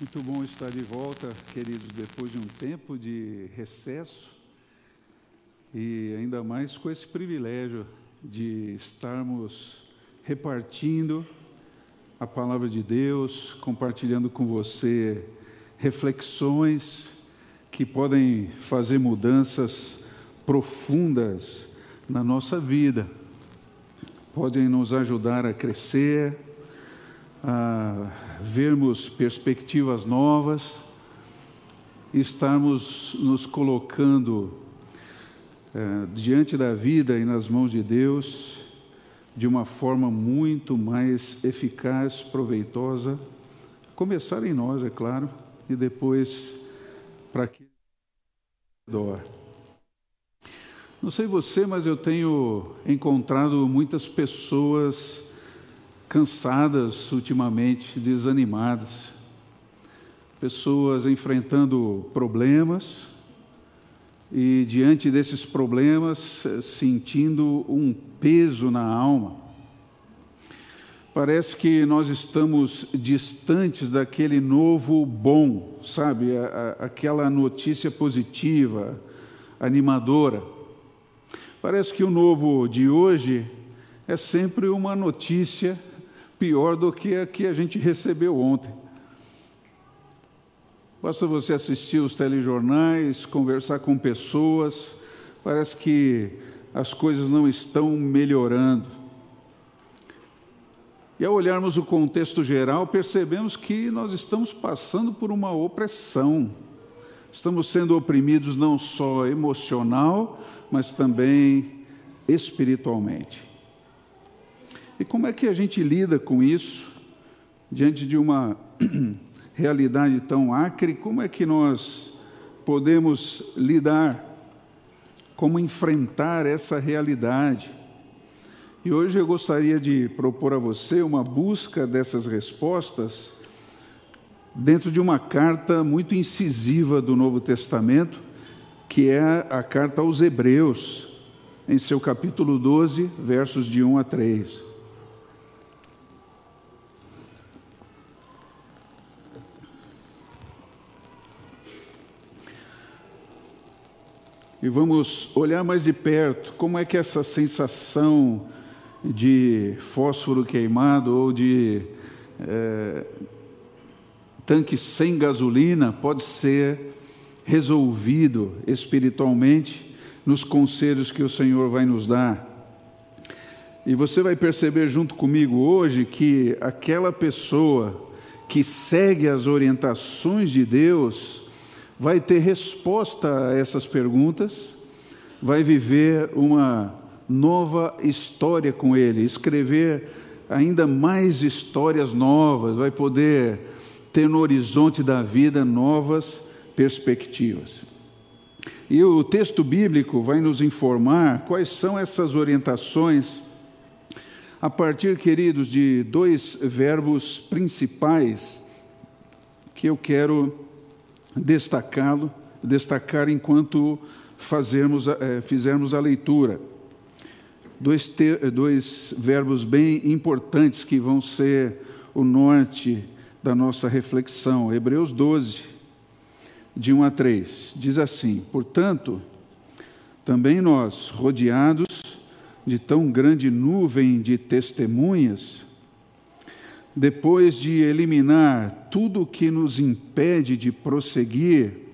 Muito bom estar de volta, queridos, depois de um tempo de recesso e ainda mais com esse privilégio de estarmos repartindo a palavra de Deus, compartilhando com você reflexões que podem fazer mudanças profundas na nossa vida, podem nos ajudar a crescer, a vermos perspectivas novas, estarmos nos colocando é, diante da vida e nas mãos de Deus de uma forma muito mais eficaz, proveitosa, começar em nós, é claro, e depois para que não sei você, mas eu tenho encontrado muitas pessoas cansadas ultimamente, desanimadas, pessoas enfrentando problemas e, diante desses problemas, sentindo um peso na alma. Parece que nós estamos distantes daquele novo bom, sabe? Aquela notícia positiva, animadora. Parece que o novo de hoje é sempre uma notícia pior do que a que a gente recebeu ontem. Basta você assistir os telejornais, conversar com pessoas, parece que as coisas não estão melhorando. E ao olharmos o contexto geral, percebemos que nós estamos passando por uma opressão. Estamos sendo oprimidos não só emocional, mas também espiritualmente. E como é que a gente lida com isso diante de uma realidade tão acre? Como é que nós podemos lidar? Como enfrentar essa realidade? E hoje eu gostaria de propor a você uma busca dessas respostas dentro de uma carta muito incisiva do Novo Testamento, que é a carta aos Hebreus, em seu capítulo 12, versos de 1 a 3. E vamos olhar mais de perto como é que essa sensação de fósforo queimado ou de é, tanque sem gasolina pode ser resolvido espiritualmente nos conselhos que o Senhor vai nos dar. E você vai perceber junto comigo hoje que aquela pessoa que segue as orientações de Deus, vai ter resposta a essas perguntas, vai viver uma nova história com Ele, escrever ainda mais histórias novas, vai poder ter no horizonte da vida novas perspectivas. E o texto bíblico vai nos informar quais são essas orientações, a partir, queridos, de dois verbos principais que eu quero destacá-lo, destacar enquanto fazermos, é, fizermos a leitura. Dois, ter, dois verbos bem importantes que vão ser o norte da nossa reflexão. Hebreus 12, de 1 a 3, diz assim: Portanto, também nós, rodeados de tão grande nuvem de testemunhas, depois de eliminar tudo que nos impede de prosseguir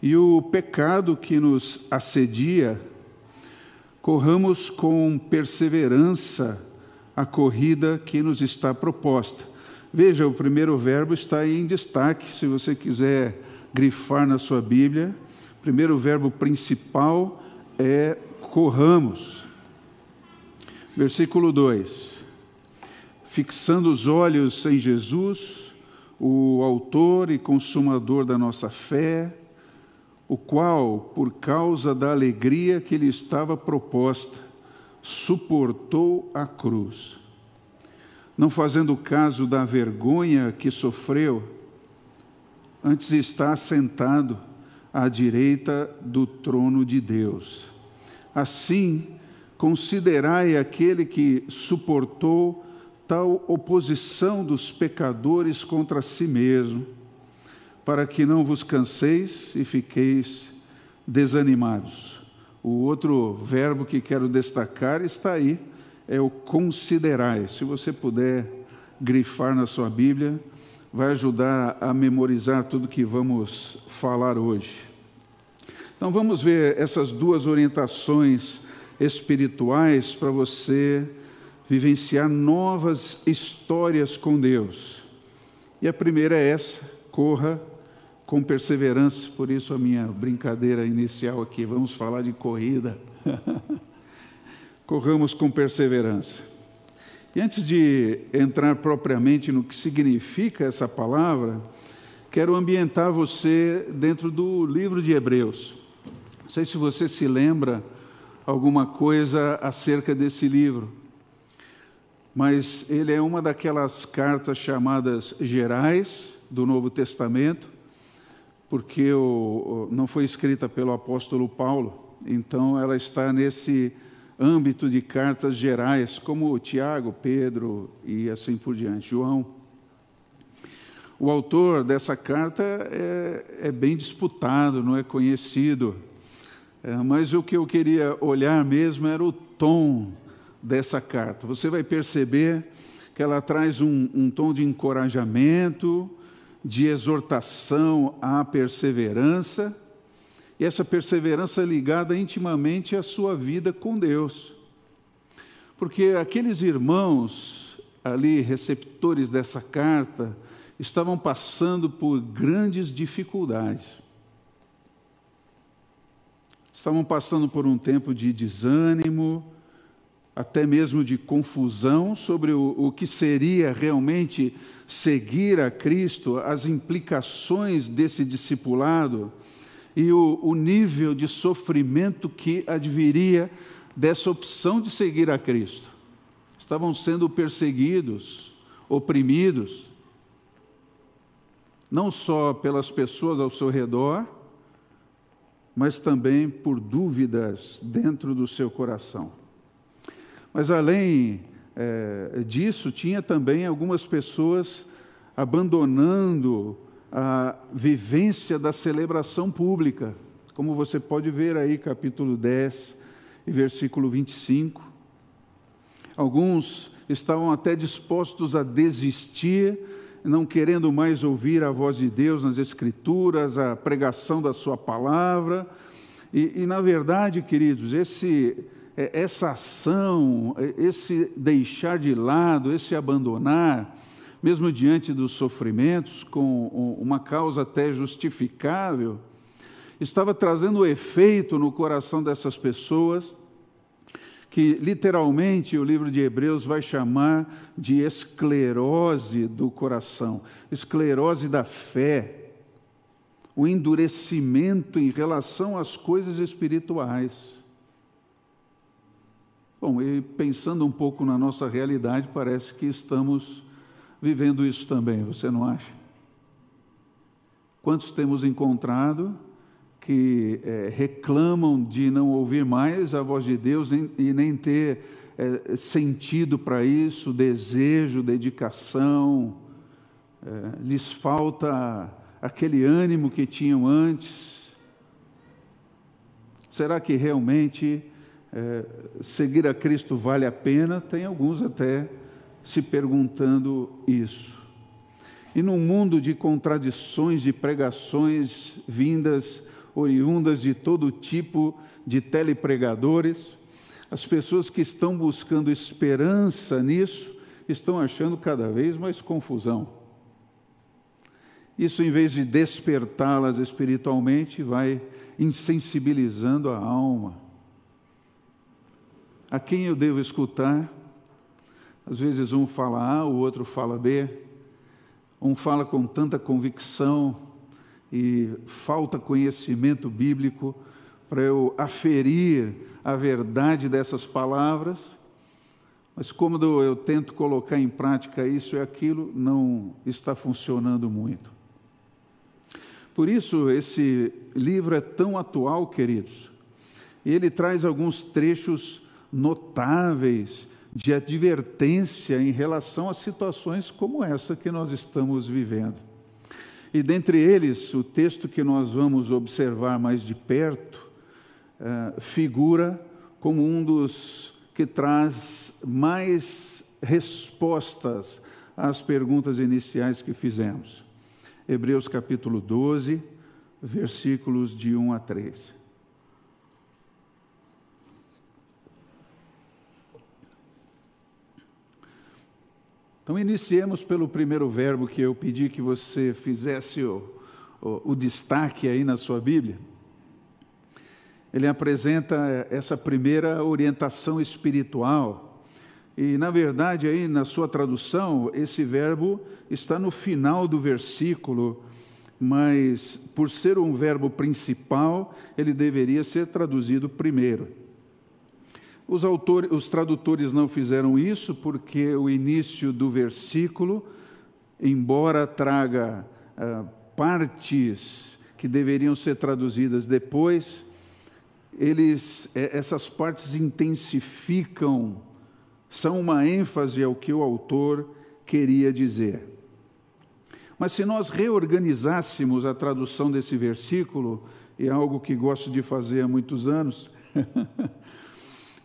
e o pecado que nos assedia, corramos com perseverança a corrida que nos está proposta. Veja, o primeiro verbo está em destaque, se você quiser grifar na sua Bíblia. O primeiro verbo principal é corramos. Versículo 2 fixando os olhos em Jesus, o Autor e Consumador da nossa fé, o qual, por causa da alegria que lhe estava proposta, suportou a cruz, não fazendo caso da vergonha que sofreu, antes está sentado à direita do trono de Deus. Assim, considerai aquele que suportou tal oposição dos pecadores contra si mesmo, para que não vos canseis e fiqueis desanimados. O outro verbo que quero destacar está aí, é o considerai. Se você puder grifar na sua Bíblia, vai ajudar a memorizar tudo que vamos falar hoje. Então vamos ver essas duas orientações espirituais para você vivenciar novas histórias com Deus. E a primeira é essa: corra com perseverança. Por isso a minha brincadeira inicial aqui. Vamos falar de corrida. Corramos com perseverança. E antes de entrar propriamente no que significa essa palavra, quero ambientar você dentro do livro de Hebreus. Não sei se você se lembra alguma coisa acerca desse livro, mas ele é uma daquelas cartas chamadas gerais do Novo Testamento, porque o, não foi escrita pelo apóstolo Paulo, então ela está nesse âmbito de cartas gerais, como Tiago, Pedro e assim por diante, João. O autor dessa carta é, é bem disputado, não é conhecido, é, mas o que eu queria olhar mesmo era o tom dessa carta. Você vai perceber que ela traz um, um tom de encorajamento, de exortação à perseverança e essa perseverança é ligada intimamente à sua vida com Deus. Porque aqueles irmãos ali, receptores dessa carta, estavam passando por grandes dificuldades. Estavam passando por um tempo de desânimo, até mesmo de confusão sobre o, o, que seria realmente seguir a Cristo, as implicações desse discipulado e o, o nível de sofrimento que adviria dessa opção de seguir a Cristo. Estavam sendo perseguidos, oprimidos, não só pelas pessoas ao seu redor, mas também por dúvidas dentro do seu coração. Mas além é, disso, tinha também algumas pessoas abandonando a vivência da celebração pública, como você pode ver aí, capítulo 10 e versículo 25. Alguns estavam até dispostos a desistir, não querendo mais ouvir a voz de Deus nas Escrituras, a pregação da Sua palavra. E, e na verdade, queridos, esse, essa ação, esse deixar de lado, esse abandonar, mesmo diante dos sofrimentos, com uma causa até justificável, estava trazendo efeito no coração dessas pessoas, que literalmente o livro de Hebreus vai chamar de esclerose do coração, esclerose da fé, o endurecimento em relação às coisas espirituais. Bom, e pensando um pouco na nossa realidade, parece que estamos vivendo isso também, você não acha? Quantos temos encontrado que é, reclamam de não ouvir mais a voz de Deus nem, e nem ter é, sentido para isso, desejo, dedicação, é, lhes falta aquele ânimo que tinham antes? Será que realmente é, seguir a Cristo vale a pena? Tem alguns até se perguntando isso. E num mundo de contradições, de pregações vindas, oriundas de todo tipo de telepregadores, as pessoas que estão buscando esperança nisso estão achando cada vez mais confusão. Isso, em vez de despertá-las espiritualmente, vai insensibilizando a alma. A quem eu devo escutar? Às vezes um fala A, o outro fala B, um fala com tanta convicção e falta conhecimento bíblico para eu aferir a verdade dessas palavras, mas como eu tento colocar em prática isso e aquilo, não está funcionando muito. Por isso, esse livro é tão atual, queridos. Ele traz alguns trechos notáveis de advertência em relação a situações como essa que nós estamos vivendo. E dentre eles, o texto que nós vamos observar mais de perto uh, figura como um dos que traz mais respostas às perguntas iniciais que fizemos. Hebreus capítulo 12, versículos de 1 a 3. Então, iniciemos pelo primeiro verbo que eu pedi que você fizesse o, o, o destaque aí na sua Bíblia. Ele apresenta essa primeira orientação espiritual. E, na verdade, aí na sua tradução, esse verbo está no final do versículo, mas por ser um verbo principal, ele deveria ser traduzido primeiro. Os, autores, os tradutores não fizeram isso porque o início do versículo, embora traga ah, partes que deveriam ser traduzidas depois, eles, é, essas partes intensificam, são uma ênfase ao que o autor queria dizer. Mas se nós reorganizássemos a tradução desse versículo, é algo que gosto de fazer há muitos anos,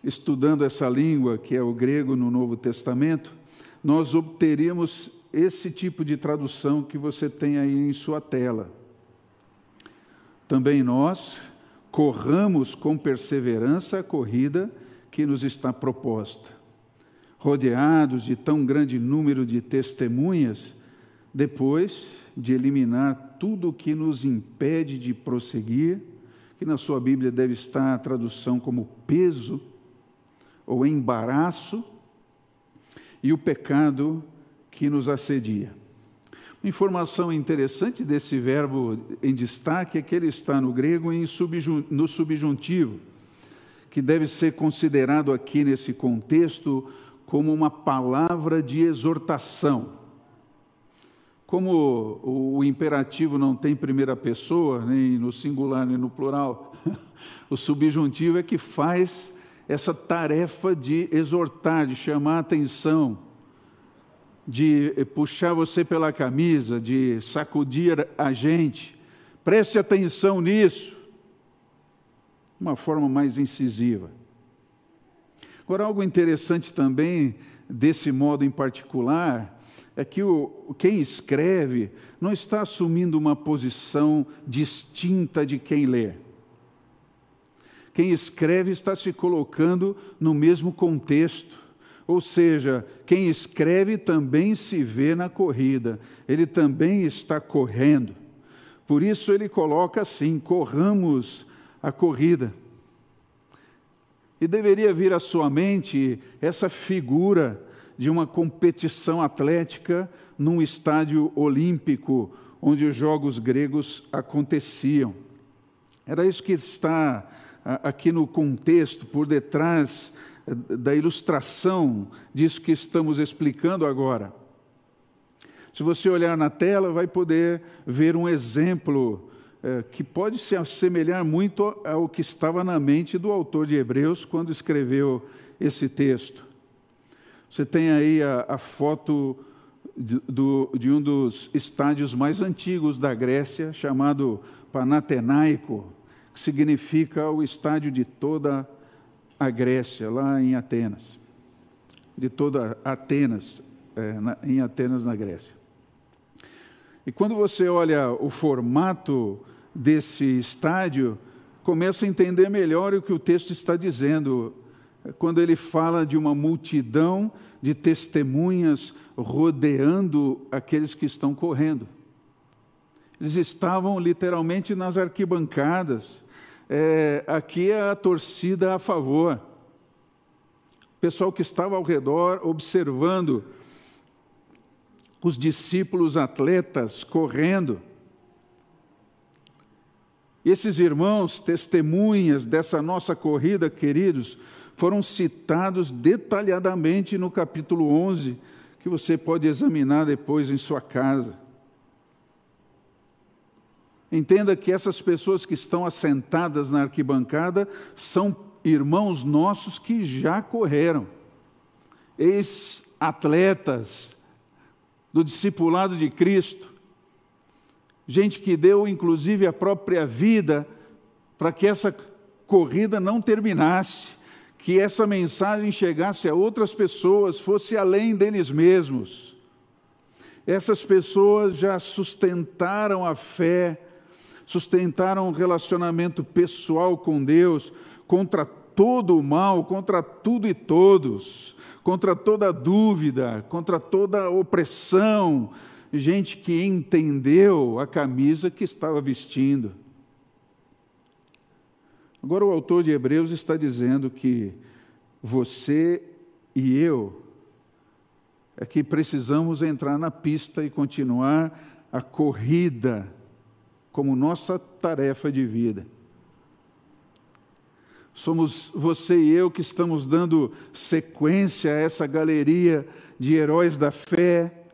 estudando essa língua, que é o grego no Novo Testamento, nós obteríamos esse tipo de tradução que você tem aí em sua tela. Também nós corramos com perseverança a corrida que nos está proposta. Rodeados de tão grande número de testemunhas, depois de eliminar tudo o que nos impede de prosseguir, que na sua Bíblia deve estar a tradução como peso, ou embaraço e o pecado que nos assedia. Uma informação interessante desse verbo em destaque é que ele está no grego no subjuntivo, que deve ser considerado aqui nesse contexto como uma palavra de exortação. Como o imperativo não tem primeira pessoa, nem no singular nem no plural, o subjuntivo é que faz essa tarefa de exortar, de chamar a atenção, de puxar você pela camisa, de sacudir a gente. Preste atenção nisso. Uma forma mais incisiva. Agora, algo interessante também desse modo em particular é que o, quem escreve não está assumindo uma posição distinta de quem lê quem escreve está se colocando no mesmo contexto. Ou seja, quem escreve também se vê na corrida, ele também está correndo. Por isso ele coloca assim: corramos a corrida. E deveria vir à sua mente essa figura de uma competição atlética num estádio olímpico, onde os jogos gregos aconteciam. Era isso que está aqui no contexto, por detrás eh, da ilustração disso que estamos explicando agora. Se você olhar na tela, vai poder ver um exemplo eh, que pode se assemelhar muito ao que estava na mente do autor de Hebreus quando escreveu esse texto. Você tem aí a, a foto de, do, de um dos estádios mais antigos da Grécia, chamado Panatenaico, que significa o estádio de toda a Grécia, lá em Atenas. De toda Atenas, é, na, em Atenas, na Grécia. E quando você olha o formato desse estádio, começa a entender melhor o que o texto está dizendo, quando ele fala de uma multidão de testemunhas rodeando aqueles que estão correndo. Eles estavam literalmente nas arquibancadas. É, aqui é a torcida a favor. O pessoal que estava ao redor observando os discípulos atletas correndo. Esses irmãos, testemunhas dessa nossa corrida, queridos, foram citados detalhadamente no capítulo 11, que você pode examinar depois em sua casa. Entenda que essas pessoas que estão assentadas na arquibancada são irmãos nossos que já correram. ex-atletas do discipulado de Cristo, gente que deu inclusive a própria vida para que essa corrida não terminasse, que essa mensagem chegasse a outras pessoas, fosse além deles mesmos. Essas pessoas já sustentaram a fé, sustentaram um relacionamento pessoal com Deus contra todo o mal, contra tudo e todos, contra toda dúvida, contra toda opressão, gente que entendeu a camisa que estava vestindo. Agora, o autor de Hebreus está dizendo que você e eu é que precisamos entrar na pista e continuar a corrida como nossa tarefa de vida. Somos você e eu que estamos dando sequência a essa galeria de heróis da fé.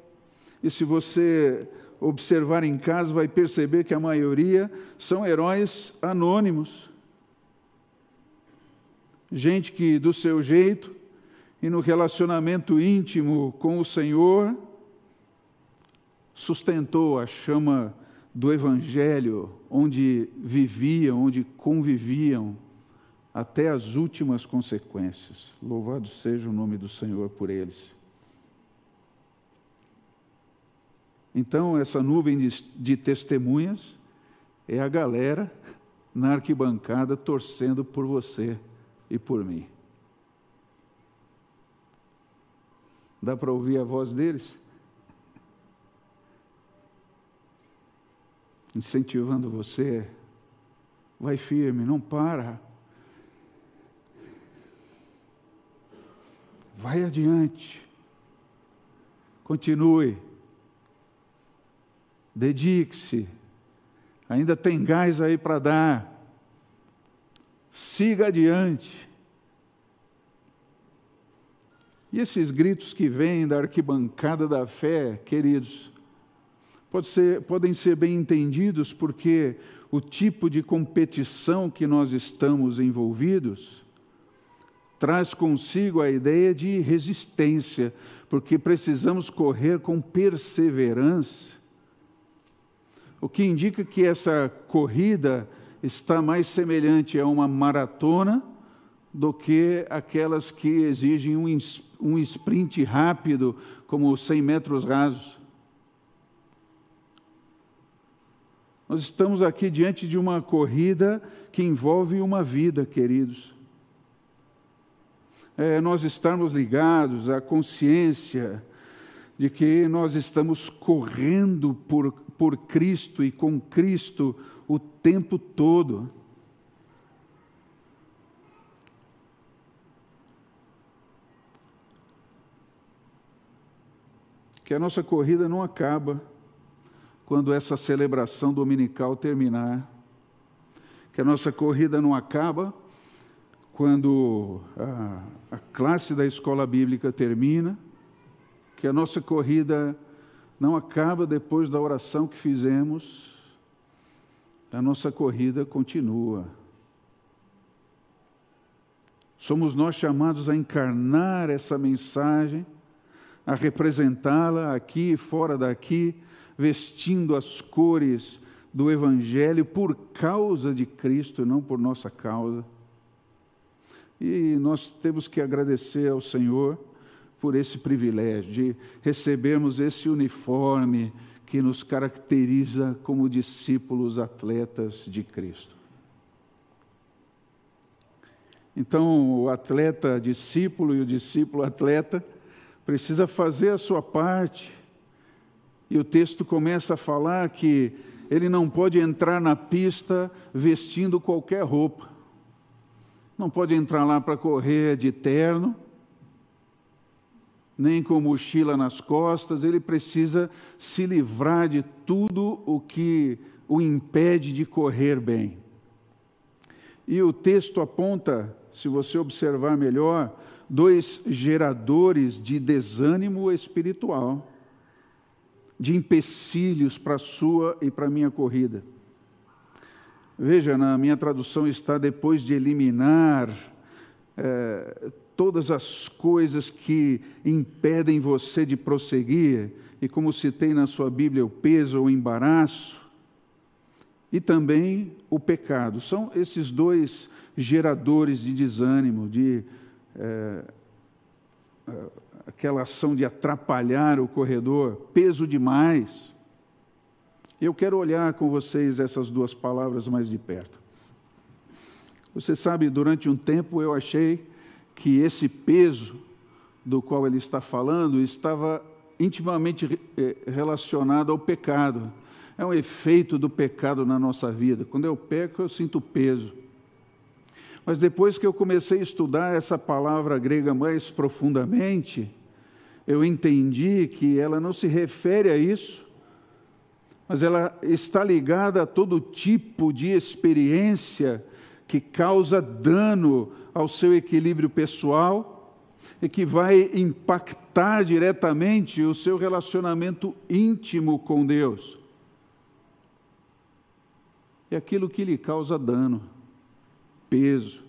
E se você observar em casa, vai perceber que a maioria são heróis anônimos gente que do seu jeito e no relacionamento íntimo com o Senhor sustentou a chama do Evangelho, onde viviam, onde conviviam, até as últimas consequências. Louvado seja o nome do Senhor por eles. Então, essa nuvem de, de testemunhas é a galera na arquibancada torcendo por você e por mim. Dá para ouvir a voz deles? Incentivando você, vai firme, não para. Vai adiante. Continue. Dedique-se. Ainda tem gás aí para dar siga adiante. E esses gritos que vêm da arquibancada da fé, queridos, pode ser, podem ser bem entendidos porque o tipo de competição que nós estamos envolvidos traz consigo a ideia de resistência, porque precisamos correr com perseverança. O que indica que essa corrida está mais semelhante a uma maratona do que aquelas que exigem um, um sprint rápido, como 100 metros rasos. Nós estamos aqui diante de uma corrida que envolve uma vida, queridos. É, nós estamos ligados à consciência de que nós estamos correndo por, por Cristo e com Cristo o tempo todo. Que a nossa corrida não acaba quando essa celebração dominical terminar. Que a nossa corrida não acaba quando a, a classe da escola bíblica termina. Que a nossa corrida não acaba depois da oração que fizemos a nossa corrida continua. Somos nós chamados a encarnar essa mensagem, a representá-la aqui e fora daqui, vestindo as cores do Evangelho por causa de Cristo, não por nossa causa. E nós temos que agradecer ao Senhor por esse privilégio de recebermos esse uniforme que nos caracteriza como discípulos atletas de Cristo. Então, o atleta discípulo e o discípulo atleta precisa fazer a sua parte. E o texto começa a falar que ele não pode entrar na pista vestindo qualquer roupa. Não pode entrar lá para correr de terno, nem com mochila nas costas, ele precisa se livrar de tudo o que o impede de correr bem. E o texto aponta, se você observar melhor, dois geradores de desânimo espiritual, de empecilhos para a sua e para a minha corrida. Veja, na minha tradução está depois de eliminar é, todas as coisas que impedem você de prosseguir, e como citei na sua Bíblia, o peso o embaraço, e também o pecado. São esses dois geradores de desânimo, de é, aquela ação de atrapalhar o corredor, peso demais. Eu quero olhar com vocês essas duas palavras mais de perto. Você sabe, durante um tempo eu achei que esse peso do qual ele está falando estava intimamente eh, relacionado ao pecado. É um efeito do pecado na nossa vida. Quando eu peco, eu sinto peso. Mas depois que eu comecei a estudar essa palavra grega mais profundamente, eu entendi que ela não se refere a isso, mas ela está ligada a todo tipo de experiência que causa dano ao seu equilíbrio pessoal e que vai impactar diretamente o seu relacionamento íntimo com Deus. É aquilo que lhe causa dano, peso.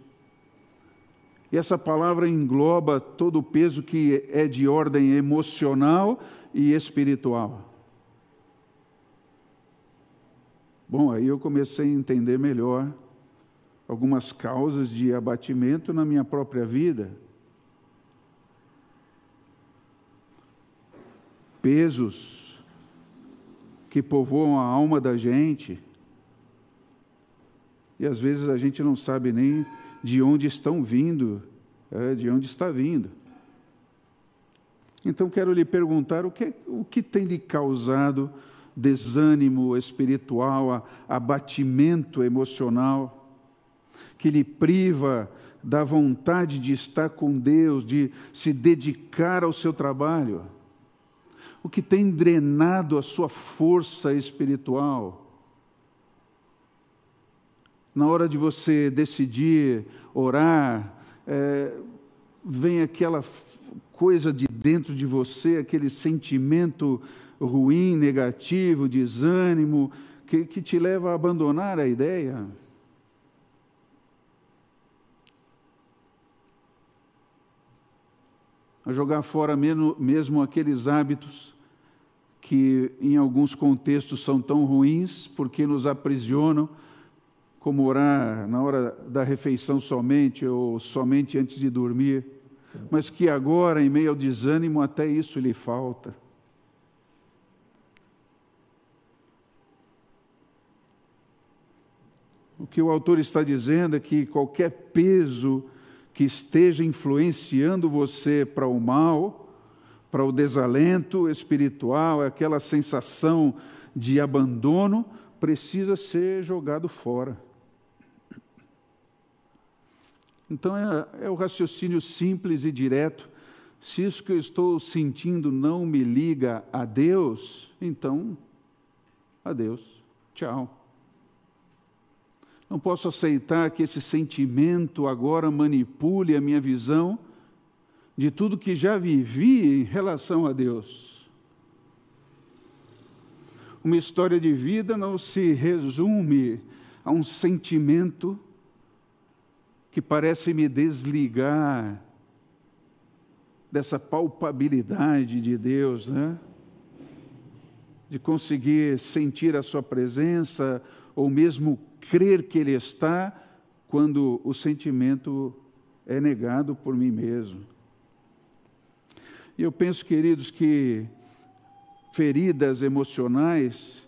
E essa palavra engloba todo o peso que é de ordem emocional e espiritual. Bom, aí eu comecei a entender melhor algumas causas de abatimento na minha própria vida. Pesos que povoam a alma da gente. E às vezes a gente não sabe nem de onde estão vindo, é, de onde está vindo. Então quero lhe perguntar o que, o que tem lhe causado desânimo espiritual, abatimento emocional, que lhe priva da vontade de estar com Deus, de se dedicar ao seu trabalho, o que tem drenado a sua força espiritual. Na hora de você decidir orar, é, vem aquela coisa de dentro de você, aquele sentimento ruim, negativo, desânimo, que, que te leva a abandonar a ideia. A jogar fora mesmo, mesmo aqueles hábitos que, em alguns contextos, são tão ruins porque nos aprisionam, como orar na hora da refeição somente ou somente antes de dormir, mas que agora, em meio ao desânimo, até isso lhe falta. O que o autor está dizendo é que qualquer peso que esteja influenciando você para o mal, para o desalento espiritual, aquela sensação de abandono, precisa ser jogado fora. Então é, é, o raciocínio simples e direto. Se isso que eu estou sentindo não me liga a Deus, então, adeus, tchau. Não posso aceitar que esse sentimento agora manipule a minha visão de tudo que já vivi em relação a Deus. Uma história de vida não se resume a um sentimento que parece me desligar dessa palpabilidade de Deus, né? De conseguir sentir a Sua presença, ou mesmo crer que Ele está, quando o sentimento é negado por mim mesmo. E eu penso, queridos, que feridas emocionais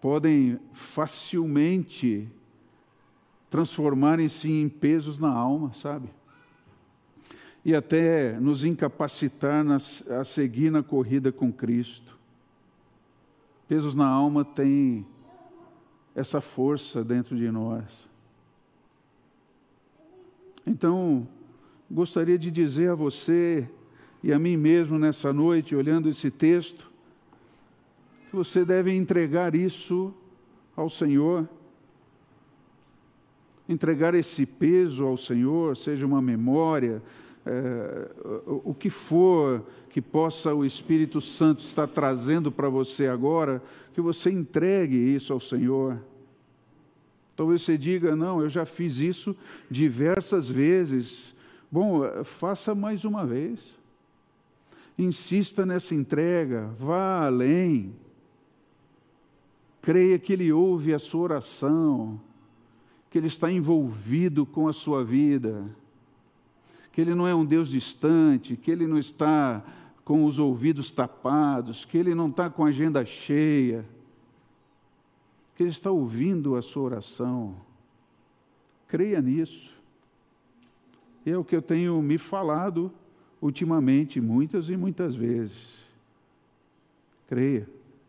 podem facilmente transformarem-se em pesos na alma, sabe? E até nos incapacitar a seguir na corrida com Cristo. Pesos na alma têm essa força dentro de nós. Então, gostaria de dizer a você e a mim mesmo nessa noite, olhando esse texto, que você deve entregar isso ao Senhor entregar esse peso ao Senhor, seja uma memória, é, o que for que possa o Espírito Santo estar trazendo para você agora, que você entregue isso ao Senhor. Talvez você diga: não, eu já fiz isso diversas vezes, Bom, faça mais uma vez. Insista nessa entrega, vá além. Creia que Ele ouve a sua oração, que Ele está envolvido com a sua vida, que Ele não é um Deus distante, que Ele não está com os ouvidos tapados, que Ele não está com a agenda cheia, que Ele está ouvindo a sua oração. Creia nisso. É o que eu tenho me falado ultimamente, muitas e muitas vezes. Creia,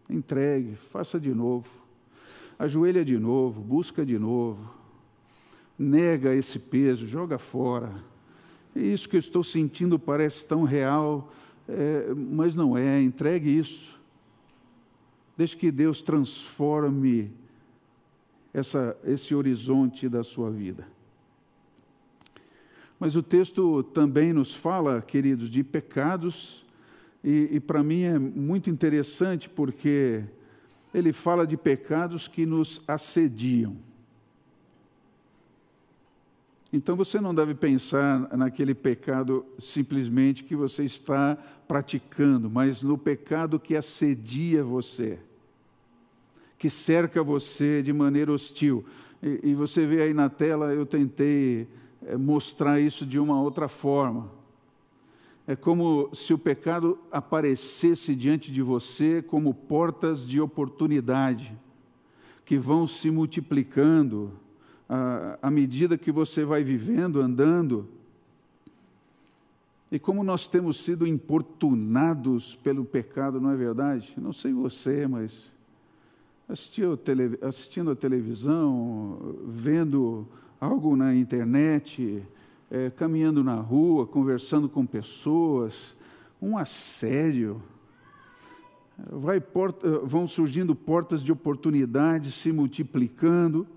entregue, faça de novo, ajoelha de novo, busca de novo, nega esse peso, joga fora. É isso que eu estou sentindo parece tão real, é, mas não é. Entregue isso. Deixe que Deus transforme essa, esse horizonte da sua vida. Mas o texto também nos fala, queridos, de pecados, e, e para mim é muito interessante porque ele fala de pecados que nos assediam. Então você não deve pensar naquele pecado simplesmente que você está praticando, mas no pecado que assedia você, que cerca você de maneira hostil. E, e você vê aí na tela, eu tentei é, mostrar isso de uma outra forma. É como se o pecado aparecesse diante de você como portas de oportunidade, que vão se multiplicando à, medida que você vai vivendo, andando. E como nós temos sido importunados pelo pecado, não é verdade? Não sei você, mas assistindo a televisão, vendo algo na internet, é, caminhando na rua, conversando com pessoas, um assédio. Porta, vão surgindo portas de oportunidades se multiplicando.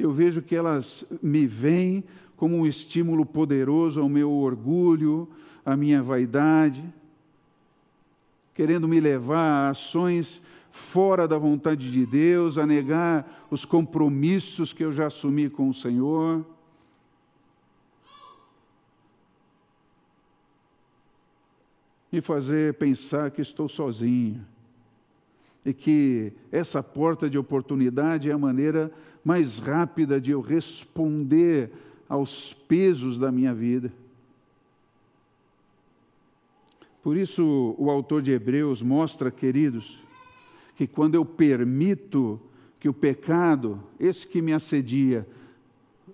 Eu vejo que elas me vêm como um estímulo poderoso ao meu orgulho, à minha vaidade, querendo me levar a ações fora da vontade de Deus, a negar os compromissos que eu já assumi com o Senhor. Me fazer pensar que estou sozinho e que essa porta de oportunidade é a maneira mais rápida de eu responder aos pesos da minha vida. Por isso, o autor de Hebreus mostra, queridos, que quando eu permito que o pecado, esse que me assedia,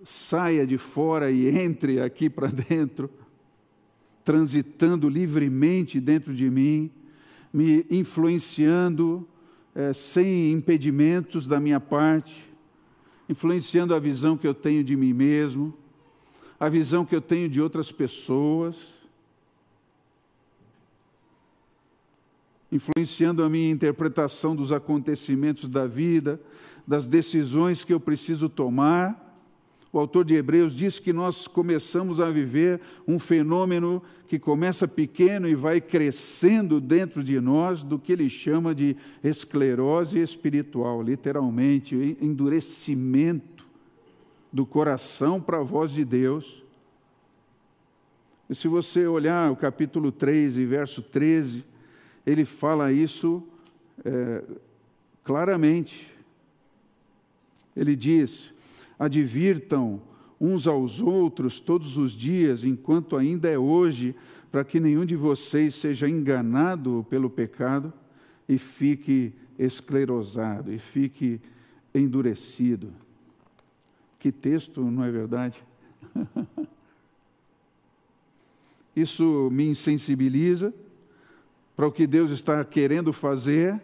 saia de fora e entre aqui para dentro, transitando livremente dentro de mim, me influenciando é, sem impedimentos da minha parte, influenciando a visão que eu tenho de mim mesmo, a visão que eu tenho de outras pessoas, influenciando a minha interpretação dos acontecimentos da vida, das decisões que eu preciso tomar. O autor de Hebreus diz que nós começamos a viver um fenômeno que começa pequeno e vai crescendo dentro de nós, do que ele chama de esclerose espiritual, literalmente, endurecimento do coração para a voz de Deus. E se você olhar o capítulo 3 e verso 13, ele fala isso é, claramente. Ele diz: advirtam uns aos outros todos os dias, enquanto ainda é hoje, para que nenhum de vocês seja enganado pelo pecado e fique esclerosado, e fique endurecido. Que texto, não é verdade? Isso me insensibiliza para o que Deus está querendo fazer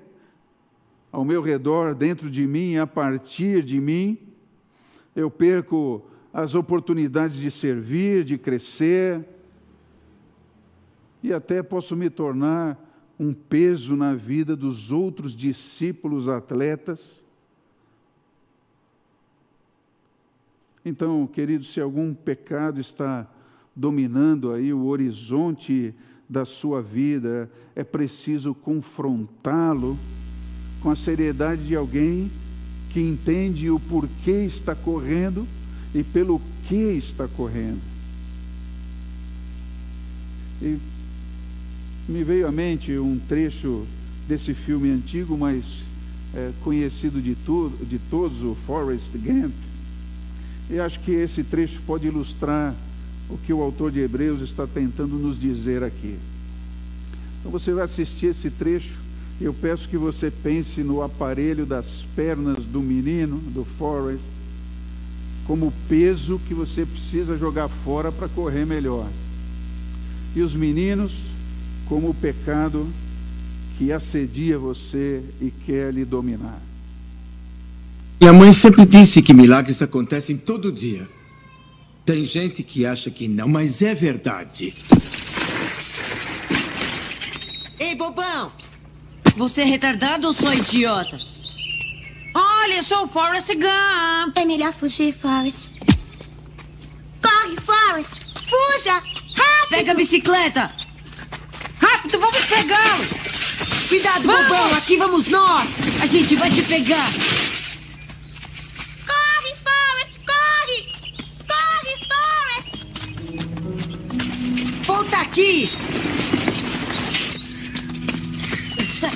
ao meu redor, dentro de mim, a partir de mim. Eu perco as oportunidades de servir, de crescer, e até posso me tornar um peso na vida dos outros discípulos atletas. Então, querido, se algum pecado está dominando aí o horizonte da sua vida, é preciso confrontá-lo com a seriedade de alguém que entende o porquê está correndo e pelo que está correndo. E me veio à mente um trecho desse filme antigo, mas é, conhecido de, tudo, de todos, o Forrest Gump. E acho que esse trecho pode ilustrar o que o autor de Hebreus está tentando nos dizer aqui. Então você vai assistir esse trecho. Eu peço que você pense no aparelho das pernas do menino, do Forrest, como o peso que você precisa jogar fora para correr melhor. E os meninos, como o pecado que assedia você e quer lhe dominar. Minha mãe sempre disse que milagres acontecem todo dia. Tem gente que acha que não, mas é verdade. Ei, bobão! Você é retardado ou só idiota? Olha, eu sou o Forrest Gump! É melhor fugir, Forrest. Corre, Forrest! Fuja! Rápido! Pega a bicicleta! Rápido, vamos pegá-lo! Cuidado, Vamos! bobão! Aqui vamos nós! A gente vai te pegar! Corre, Forrest! Corre! Corre, Forrest! Volta aqui!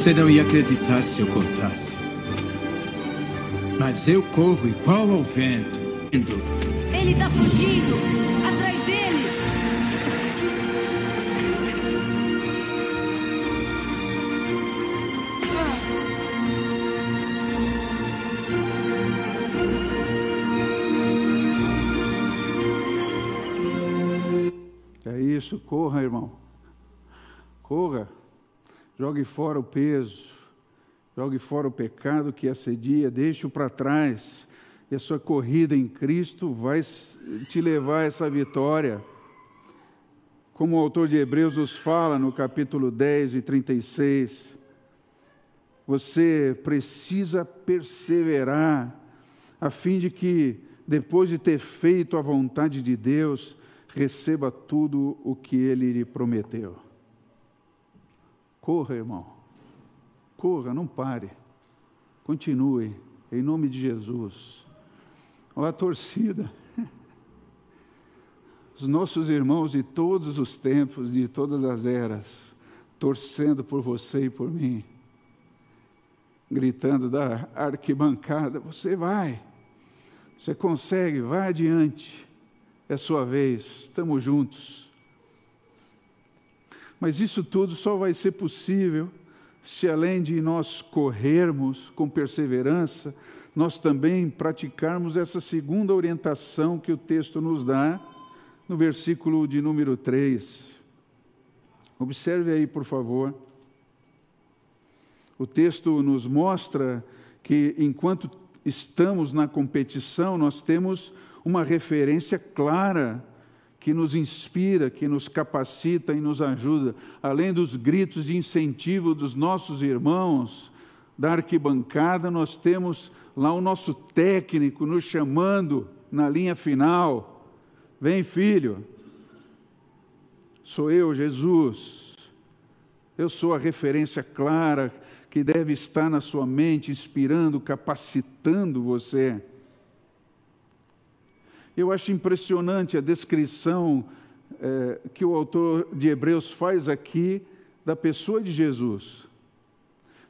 Você não ia acreditar se eu contasse. Mas eu corro igual ao vento. Indo. Ele tá fugindo! Atrás dele! É isso, corra, irmão. Corra. Jogue fora o peso. Jogue fora o pecado que assedia, deixe-o para trás. E a sua corrida em Cristo vai te levar a essa vitória. Como o autor de Hebreus nos fala no capítulo 10 e 36, você precisa perseverar, a fim de que, depois de ter feito a vontade de Deus, receba tudo o que ele lhe prometeu. Corra, irmão. Corra, não pare. Continue, em nome de Jesus. Olha a torcida. Os nossos irmãos de todos os tempos, de todas as eras, torcendo por você e por mim, gritando da arquibancada: Você vai, você consegue, vai adiante, é sua vez, estamos juntos. Mas isso tudo só vai ser possível se, além de nós corrermos com perseverança, nós também praticarmos essa segunda orientação que o texto nos dá no versículo de número 3. Observe aí, por favor. O texto nos mostra que enquanto estamos na competição, nós temos uma referência clara que nos inspira, que nos capacita e nos ajuda, além dos gritos de incentivo dos nossos irmãos da arquibancada, nós temos lá o nosso técnico nos chamando na linha final. Vem, filho. Sou eu, Jesus. Eu sou a referência clara que deve estar na sua mente, inspirando, capacitando você. Eu acho impressionante a descrição eh, que o autor de Hebreus faz aqui da pessoa de Jesus.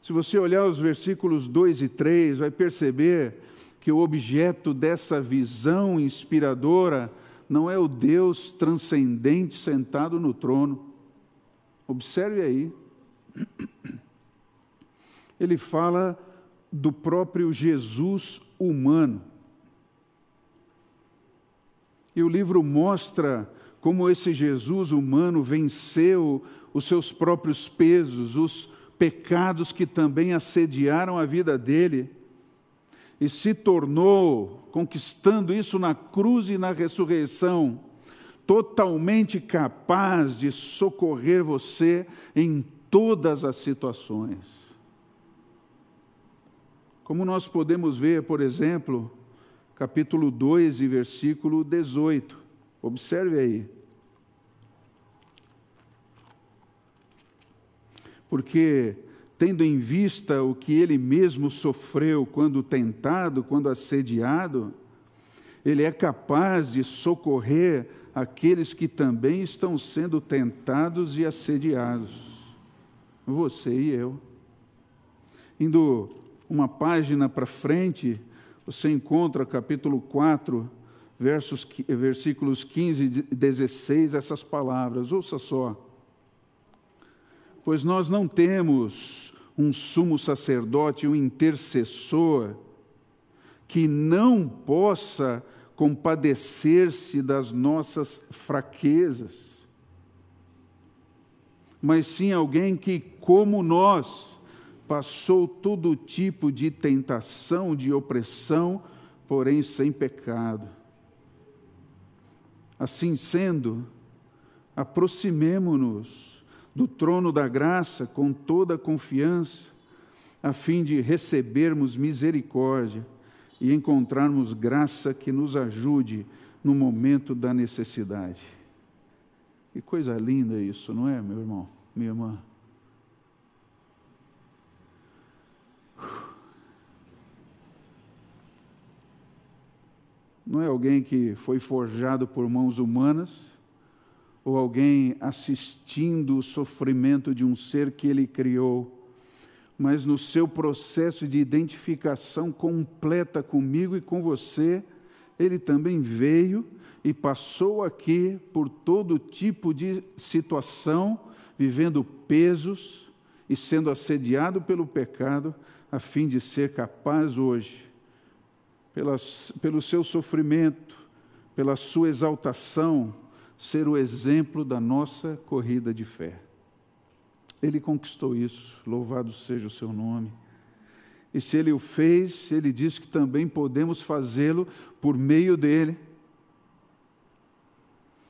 Se você olhar os versículos 2 e 3, vai perceber que o objeto dessa visão inspiradora não é o Deus transcendente sentado no trono. Observe aí. Ele fala do próprio Jesus humano. E o livro mostra como esse Jesus humano venceu os seus próprios pesos, os pecados que também assediaram a vida dele, e se tornou, conquistando isso na cruz e na ressurreição, totalmente capaz de socorrer você em todas as situações. Como nós podemos ver, por exemplo, capítulo 2 e versículo 18. Observe aí. Porque, tendo em vista o que ele mesmo sofreu quando tentado, quando assediado, ele é capaz de socorrer aqueles que também estão sendo tentados e assediados. Você e eu. Indo uma página para frente, você encontra capítulo 4, versos, versículos 15 e 16, essas palavras. Ouça só. Pois nós não temos um sumo sacerdote, um intercessor, que não possa compadecer-se das nossas fraquezas, mas sim alguém que, como nós, passou todo tipo de tentação, de opressão, porém sem pecado. Assim sendo, aproximemo-nos do trono da graça com toda a confiança, a fim de recebermos misericórdia e encontrarmos graça que nos ajude no momento da necessidade. Que coisa linda isso, não é, meu irmão, minha irmã? Não é alguém que foi forjado por mãos humanas, ou alguém assistindo o sofrimento de um ser que ele criou mas no seu processo de identificação completa comigo e com você, ele também veio e passou aqui por todo tipo de situação, vivendo pesos e sendo assediado pelo pecado, a fim de ser capaz hoje, pela, pelo seu sofrimento, pela sua exaltação, ser o exemplo da nossa corrida de fé. Ele conquistou isso, louvado seja o seu nome. E se ele o fez, ele diz que também podemos fazê-lo por meio dele.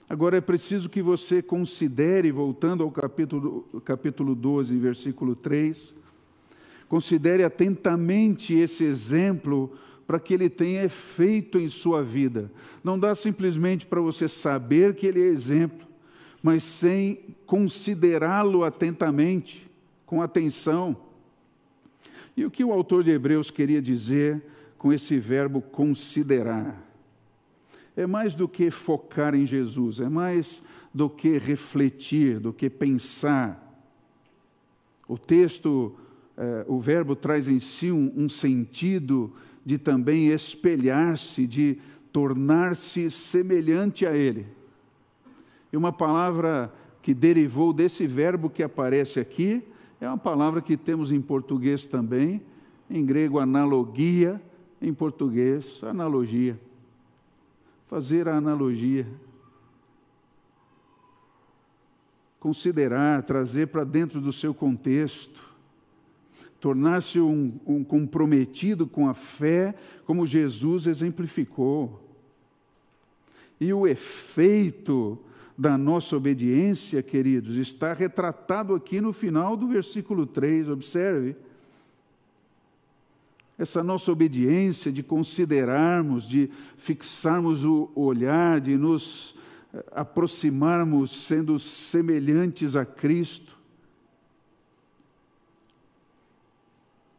Agora é preciso que você considere, voltando ao capítulo, capítulo 12, versículo 3, considere atentamente esse exemplo para que ele tenha efeito em sua vida. Não dá simplesmente para você saber que ele é exemplo, mas sem considerá-lo atentamente, com atenção. E o que o autor de Hebreus queria dizer com esse verbo considerar? É mais do que focar em Jesus, é mais do que refletir, do que pensar. O texto, eh, o verbo traz em si um, um sentido de também espelhar-se, de tornar-se semelhante a Ele. E uma palavra que derivou desse verbo que aparece aqui é uma palavra que temos em português também, em grego analogia, em português analogia. Fazer a analogia. Considerar, trazer para dentro do seu contexto tornar-se um, um, comprometido com a fé, como Jesus exemplificou. E o efeito da nossa obediência, queridos, está retratado aqui no final do versículo 3, observe. Essa nossa obediência de considerarmos, de fixarmos o olhar, de nos eh, aproximarmos sendo semelhantes a Cristo,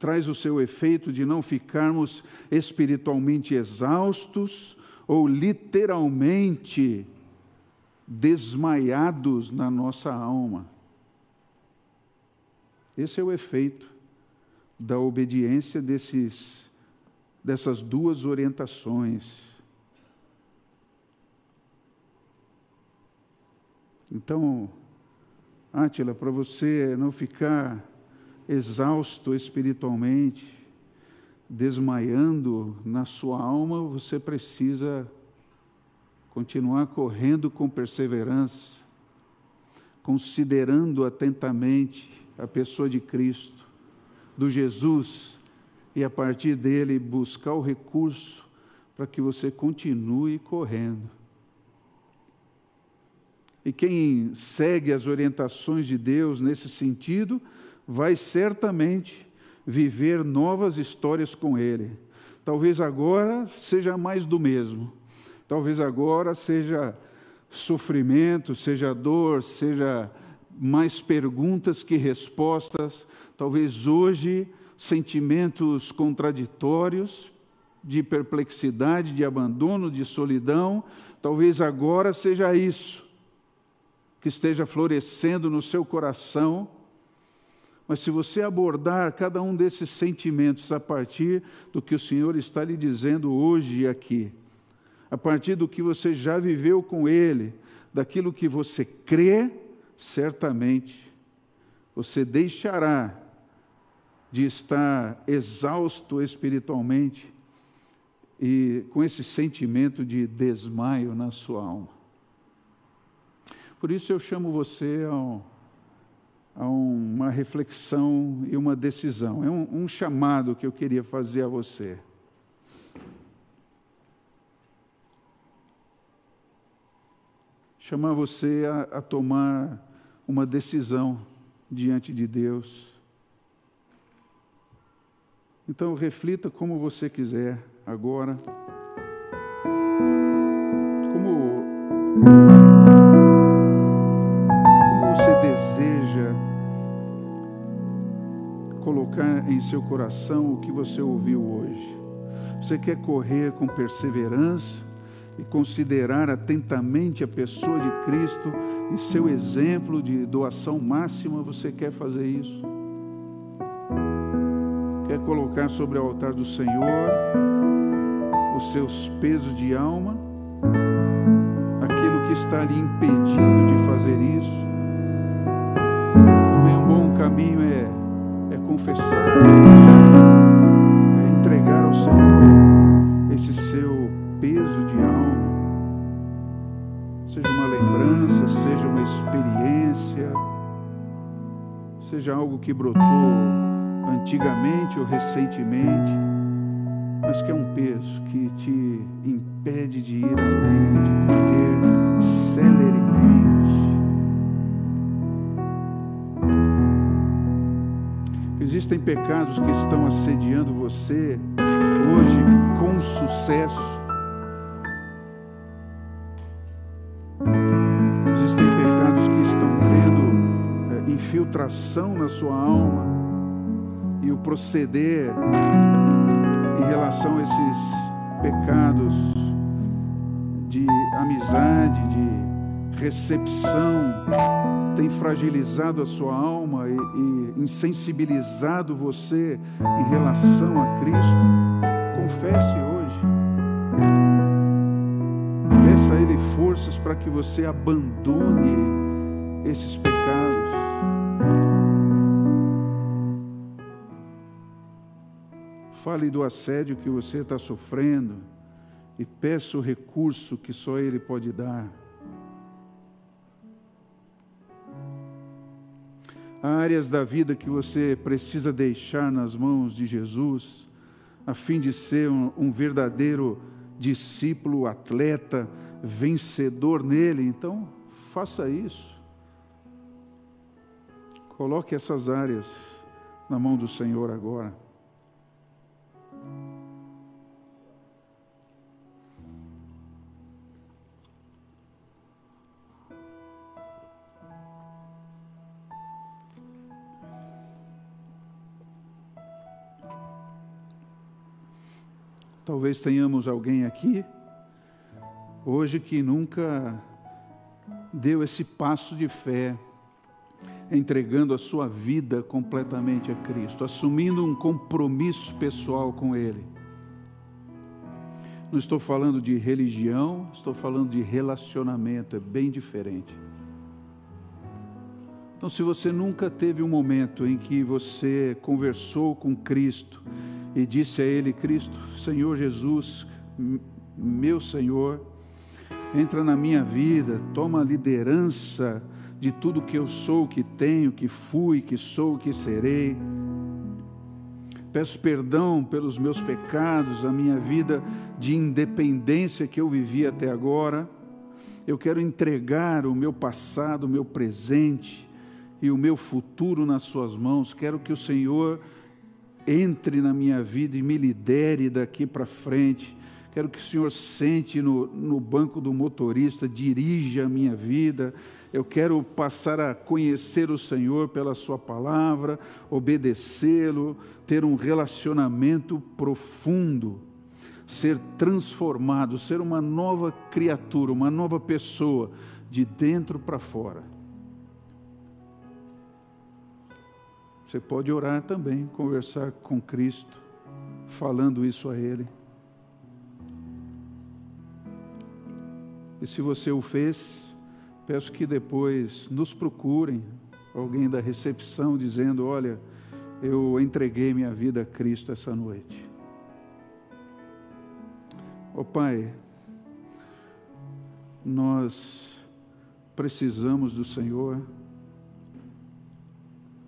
traz o seu efeito de não ficarmos espiritualmente exaustos ou literalmente desmaiados na nossa alma. Esse é o efeito da obediência desses, dessas duas orientações. Então, Átila, para você não ficar exausto espiritualmente, desmaiando na sua alma, você precisa continuar correndo com perseverança, considerando atentamente a pessoa de Cristo, do Jesus, e a partir dele buscar o recurso para que você continue correndo. E quem segue as orientações de Deus nesse sentido, vai certamente viver novas histórias com Ele. Talvez agora seja mais do mesmo. Talvez agora seja sofrimento, seja dor, seja mais perguntas que respostas. Talvez hoje sentimentos contraditórios, de perplexidade, de abandono, de solidão. Talvez agora seja isso que esteja florescendo no seu coração. Mas se você abordar cada um desses sentimentos a partir do que o Senhor está lhe dizendo hoje e aqui, a partir do que você já viveu com Ele, daquilo que você crê, certamente você deixará de estar exausto espiritualmente e com esse sentimento de desmaio na sua alma. Por isso eu chamo você a, a uma reflexão e uma decisão. É um, um chamado que eu queria fazer a você. Chamar você a, a tomar uma decisão diante de Deus. Então, reflita como você quiser agora. Colocar em seu coração o que você ouviu hoje. Você quer correr com perseverança e considerar atentamente a pessoa de Cristo e seu exemplo de doação máxima, você quer fazer isso? Quer colocar sobre o altar do Senhor os seus pesos de alma, aquilo que está lhe impedindo de fazer isso? Também um bom caminho é confessar, é entregar ao Senhor esse seu peso de alma, seja uma lembrança, seja uma experiência, seja algo que brotou antigamente ou recentemente, mas que é um peso que te impede de ir além, de correr celeremente Existem pecados que estão assediando você hoje com sucesso. Existem pecados que estão tendo é, infiltração na sua alma e o proceder em relação a esses pecados de amizade, de recepção tem fragilizado a sua alma e, e insensibilizado você em relação a Cristo, confesse hoje. Peça a Ele forças para que você abandone esses pecados. Fale do assédio que você está sofrendo e peça o recurso que só Ele pode dar. Áreas da vida que você precisa deixar nas mãos de Jesus, a fim de ser um, um verdadeiro discípulo, atleta, vencedor nele. Então, faça isso. Coloque essas áreas na mão do Senhor agora. Talvez tenhamos alguém aqui hoje que nunca deu esse passo de fé, entregando a sua vida completamente a Cristo, assumindo um compromisso pessoal com Ele. Não estou falando de religião, estou falando de relacionamento, é bem diferente. Então, se você nunca teve um momento em que você conversou com Cristo, e disse a ele: Cristo, Senhor Jesus, meu Senhor, entra na minha vida, toma a liderança de tudo que eu sou, que tenho, que fui, que sou, que serei. Peço perdão pelos meus pecados, a minha vida de independência que eu vivi até agora. Eu quero entregar o meu passado, o meu presente e o meu futuro nas Suas mãos. Quero que o Senhor entre na minha vida e me lidere daqui para frente. Quero que o Senhor sente no, no banco do motorista, dirija a minha vida. Eu quero passar a conhecer o Senhor pela Sua palavra, obedecê-lo, ter um relacionamento profundo, ser transformado, ser uma nova criatura, uma nova pessoa, de dentro para fora. Você pode orar também, conversar com Cristo, falando isso a Ele. E se você o fez, peço que depois nos procurem, alguém da recepção, dizendo: Olha, eu entreguei minha vida a Cristo essa noite. Ó oh, Pai, nós precisamos do Senhor.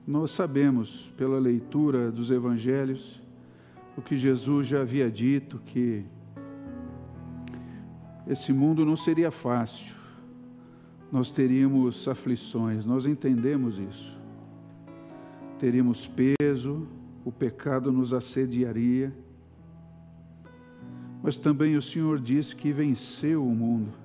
Nós sabemos pela leitura dos evangelhos o que Jesus já havia dito que esse mundo não seria fácil. Nós teríamos aflições, nós entendemos isso. Teríamos peso, o pecado nos assediaria. Mas também o Senhor diz que venceu o mundo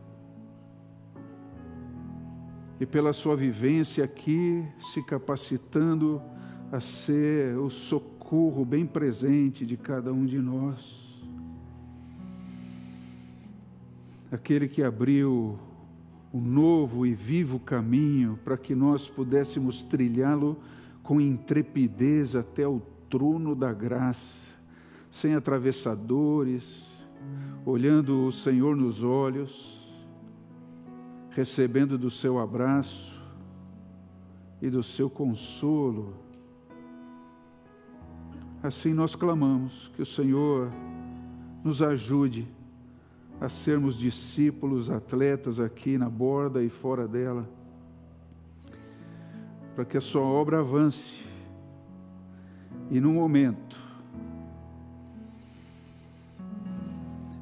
e pela sua vivência aqui, se capacitando a ser o socorro bem presente de cada um de nós. Aquele que abriu o novo e vivo caminho para que nós pudéssemos trilhá-lo com intrepidez até o trono da graça, sem atravessadores, olhando o Senhor nos olhos recebendo do seu abraço e do seu consolo. Assim nós clamamos que o Senhor nos ajude a sermos discípulos, atletas aqui na borda e fora dela, para que a sua obra avance e no momento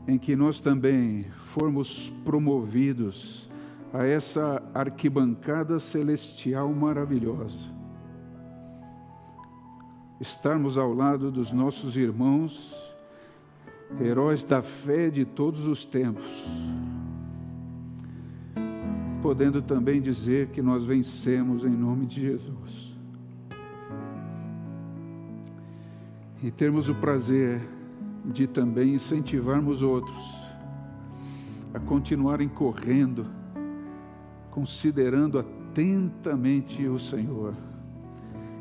em que nós também formos promovidos a essa arquibancada celestial maravilhosa. Estarmos ao lado dos nossos irmãos, heróis da fé de todos os tempos, podendo também dizer que nós vencemos em nome de Jesus. E termos o prazer de também incentivarmos outros a continuarem correndo considerando atentamente o Senhor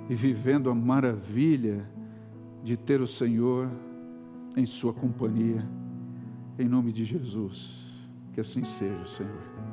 e vivendo a maravilha de ter o Senhor em sua companhia, em nome de Jesus. Que assim seja, Senhor.